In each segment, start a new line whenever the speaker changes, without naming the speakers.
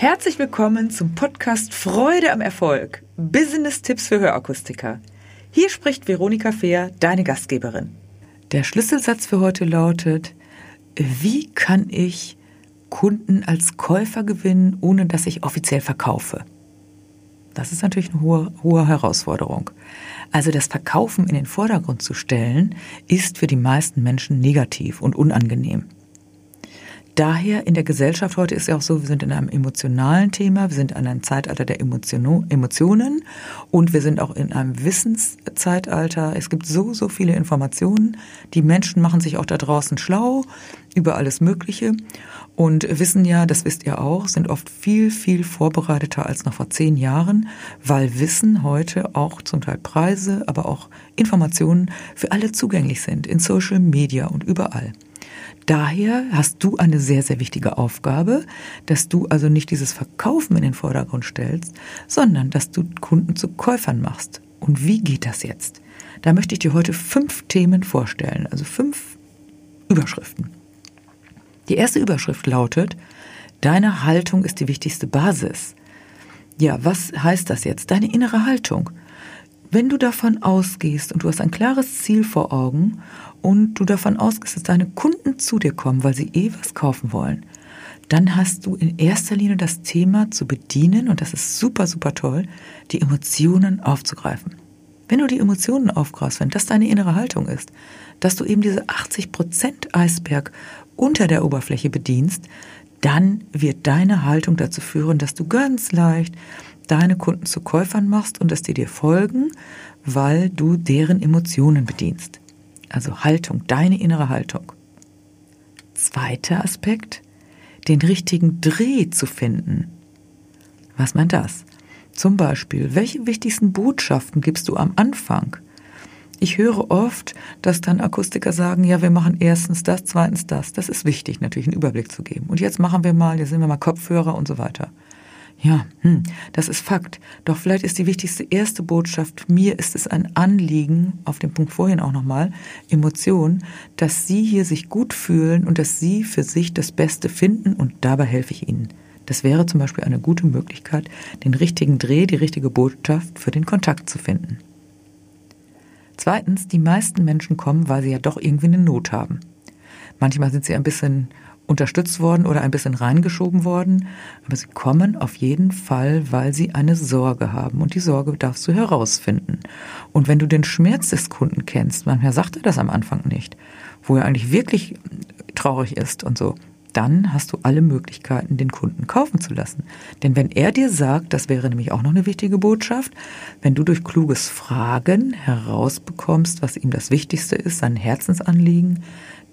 Herzlich willkommen zum Podcast Freude am Erfolg. Business-Tipps für Hörakustiker. Hier spricht Veronika Fehr, deine Gastgeberin. Der Schlüsselsatz für heute lautet, wie kann ich Kunden als Käufer gewinnen, ohne dass ich offiziell verkaufe? Das ist natürlich eine hohe, hohe Herausforderung. Also das Verkaufen in den Vordergrund zu stellen, ist für die meisten Menschen negativ und unangenehm daher in der Gesellschaft heute ist ja auch so, wir sind in einem emotionalen Thema, wir sind in einem Zeitalter der Emotionen und wir sind auch in einem Wissenszeitalter. Es gibt so, so viele Informationen. Die Menschen machen sich auch da draußen schlau über alles Mögliche und wissen ja, das wisst ihr auch, sind oft viel, viel vorbereiteter als noch vor zehn Jahren, weil Wissen heute auch zum Teil Preise, aber auch Informationen für alle zugänglich sind, in Social Media und überall. Daher hast du eine sehr, sehr wichtige Aufgabe, dass du also nicht dieses Verkaufen in den Vordergrund stellst, sondern dass du Kunden zu Käufern machst. Und wie geht das jetzt? Da möchte ich dir heute fünf Themen vorstellen, also fünf Überschriften. Die erste Überschrift lautet, deine Haltung ist die wichtigste Basis. Ja, was heißt das jetzt? Deine innere Haltung. Wenn du davon ausgehst und du hast ein klares Ziel vor Augen und du davon ausgehst, dass deine Kunden zu dir kommen, weil sie eh was kaufen wollen, dann hast du in erster Linie das Thema zu bedienen und das ist super, super toll, die Emotionen aufzugreifen. Wenn du die Emotionen aufgreifst, wenn das deine innere Haltung ist, dass du eben diese 80% Eisberg unter der Oberfläche bedienst, dann wird deine Haltung dazu führen, dass du ganz leicht deine Kunden zu Käufern machst und dass die dir folgen, weil du deren Emotionen bedienst. Also Haltung, deine innere Haltung. Zweiter Aspekt, den richtigen Dreh zu finden. Was meint das? Zum Beispiel, welche wichtigsten Botschaften gibst du am Anfang? Ich höre oft, dass dann Akustiker sagen, ja, wir machen erstens das, zweitens das. Das ist wichtig, natürlich einen Überblick zu geben. Und jetzt machen wir mal, jetzt nehmen wir mal Kopfhörer und so weiter. Ja, hm, das ist Fakt. Doch vielleicht ist die wichtigste erste Botschaft, mir ist es ein Anliegen, auf den Punkt vorhin auch nochmal, Emotion, dass Sie hier sich gut fühlen und dass Sie für sich das Beste finden und dabei helfe ich Ihnen. Das wäre zum Beispiel eine gute Möglichkeit, den richtigen Dreh, die richtige Botschaft für den Kontakt zu finden. Zweitens, die meisten Menschen kommen, weil sie ja doch irgendwie eine Not haben. Manchmal sind sie ein bisschen unterstützt worden oder ein bisschen reingeschoben worden, aber sie kommen auf jeden Fall, weil sie eine Sorge haben und die Sorge darfst du herausfinden. Und wenn du den Schmerz des Kunden kennst, manchmal sagt er das am Anfang nicht, wo er eigentlich wirklich traurig ist und so, dann hast du alle Möglichkeiten, den Kunden kaufen zu lassen. Denn wenn er dir sagt, das wäre nämlich auch noch eine wichtige Botschaft, wenn du durch kluges Fragen herausbekommst, was ihm das Wichtigste ist, sein Herzensanliegen,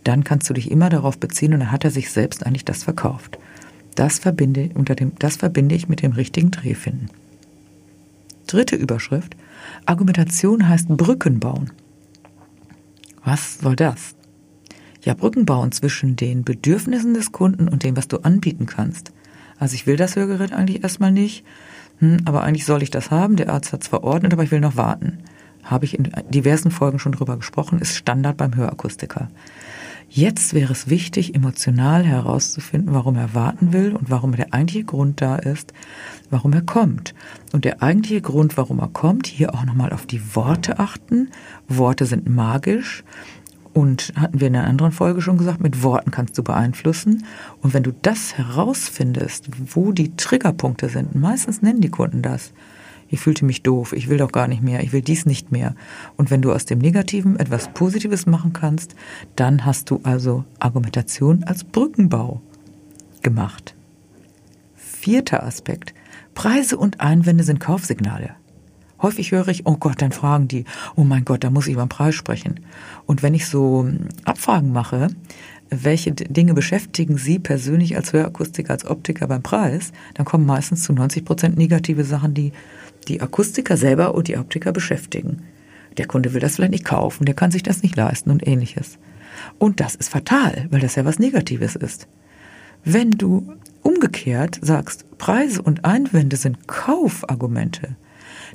dann kannst du dich immer darauf beziehen und dann hat er sich selbst eigentlich das verkauft. Das verbinde, unter dem, das verbinde ich mit dem richtigen Drehfinden. Dritte Überschrift. Argumentation heißt Brücken bauen. Was soll das? Ja, Brücken bauen zwischen den Bedürfnissen des Kunden und dem, was du anbieten kannst. Also ich will das Hörgerät eigentlich erstmal nicht, hm, aber eigentlich soll ich das haben. Der Arzt hat es verordnet, aber ich will noch warten. Habe ich in diversen Folgen schon drüber gesprochen, ist Standard beim Hörakustiker. Jetzt wäre es wichtig, emotional herauszufinden, warum er warten will und warum der eigentliche Grund da ist, warum er kommt. Und der eigentliche Grund, warum er kommt, hier auch nochmal auf die Worte achten. Worte sind magisch. Und hatten wir in einer anderen Folge schon gesagt, mit Worten kannst du beeinflussen. Und wenn du das herausfindest, wo die Triggerpunkte sind, meistens nennen die Kunden das, ich fühlte mich doof, ich will doch gar nicht mehr, ich will dies nicht mehr. Und wenn du aus dem Negativen etwas Positives machen kannst, dann hast du also Argumentation als Brückenbau gemacht. Vierter Aspekt. Preise und Einwände sind Kaufsignale. Häufig höre ich, oh Gott, dann fragen die, oh mein Gott, da muss ich über den Preis sprechen. Und wenn ich so hm, Abfragen mache, welche Dinge beschäftigen Sie persönlich als Hörakustiker, als Optiker beim Preis, dann kommen meistens zu 90 Prozent negative Sachen, die die Akustiker selber und die Optiker beschäftigen. Der Kunde will das vielleicht nicht kaufen, der kann sich das nicht leisten und ähnliches. Und das ist fatal, weil das ja was Negatives ist. Wenn du umgekehrt sagst, Preise und Einwände sind Kaufargumente,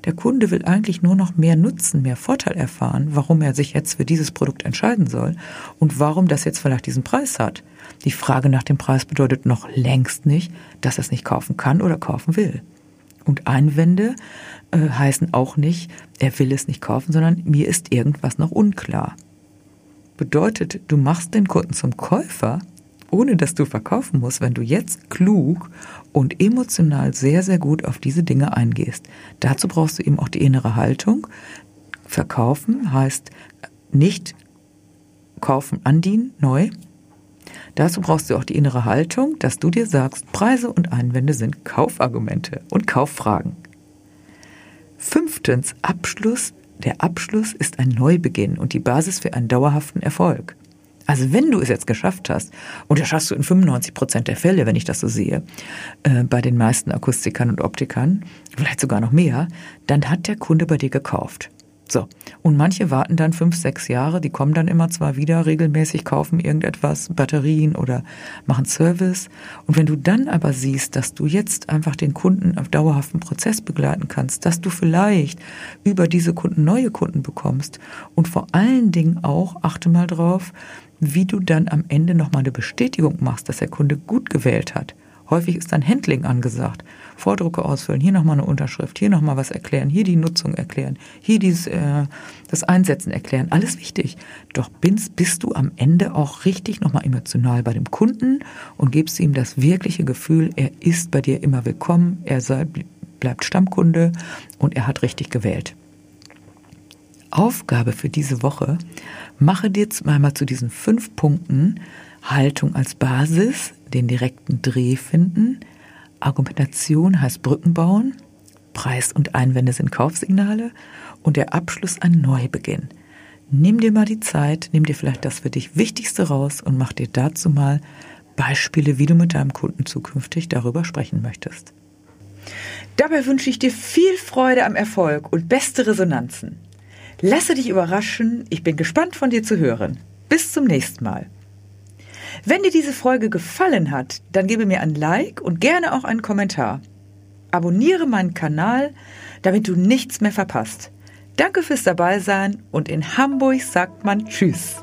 Der Kunde will eigentlich nur noch mehr Nutzen, mehr Vorteil erfahren, warum er sich jetzt für dieses Produkt entscheiden soll und warum das jetzt vielleicht diesen Preis hat. Die Frage nach dem Preis bedeutet noch längst nicht, dass er es nicht kaufen kann oder kaufen will. Und Einwände äh, heißen auch nicht, er will es nicht kaufen, sondern mir ist irgendwas noch unklar. Bedeutet, du machst den Kunden zum Käufer, ohne dass du verkaufen musst, wenn du jetzt klug und emotional sehr, sehr gut auf diese Dinge eingehst. Dazu brauchst du eben auch die innere Haltung. Verkaufen heißt nicht kaufen, andienen, neu. Dazu brauchst du auch die innere Haltung, dass du dir sagst, Preise und Einwände sind Kaufargumente und Kauffragen. Fünftens, Abschluss. Der Abschluss ist ein Neubeginn und die Basis für einen dauerhaften Erfolg. Also wenn du es jetzt geschafft hast, und das schaffst du in 95 Prozent der Fälle, wenn ich das so sehe, äh, bei den meisten Akustikern und Optikern, vielleicht sogar noch mehr, dann hat der Kunde bei dir gekauft. So. Und manche warten dann fünf, sechs Jahre, die kommen dann immer zwar wieder regelmäßig, kaufen irgendetwas, Batterien oder machen Service. Und wenn du dann aber siehst, dass du jetzt einfach den Kunden auf dauerhaften Prozess begleiten kannst, dass du vielleicht über diese Kunden neue Kunden bekommst und vor allen Dingen auch, achte mal drauf, wie du dann am Ende nochmal eine Bestätigung machst, dass der Kunde gut gewählt hat. Häufig ist dann Handling angesagt. Vordrucke ausfüllen, hier nochmal eine Unterschrift, hier nochmal was erklären, hier die Nutzung erklären, hier dieses, äh, das Einsetzen erklären. Alles wichtig. Doch bist, bist du am Ende auch richtig nochmal emotional bei dem Kunden und gibst ihm das wirkliche Gefühl, er ist bei dir immer willkommen, er sei, bleibt Stammkunde und er hat richtig gewählt. Aufgabe für diese Woche, mache dir einmal zu diesen fünf Punkten Haltung als Basis, den direkten Dreh finden. Argumentation heißt Brücken bauen. Preis und Einwände sind Kaufsignale. Und der Abschluss ein Neubeginn. Nimm dir mal die Zeit, nimm dir vielleicht das für dich Wichtigste raus und mach dir dazu mal Beispiele, wie du mit deinem Kunden zukünftig darüber sprechen möchtest. Dabei wünsche ich dir viel Freude am Erfolg und beste Resonanzen. Lasse dich überraschen, ich bin gespannt von dir zu hören. Bis zum nächsten Mal. Wenn dir diese Folge gefallen hat, dann gebe mir ein Like und gerne auch einen Kommentar. Abonniere meinen Kanal, damit du nichts mehr verpasst. Danke fürs Dabeisein und in Hamburg sagt man Tschüss.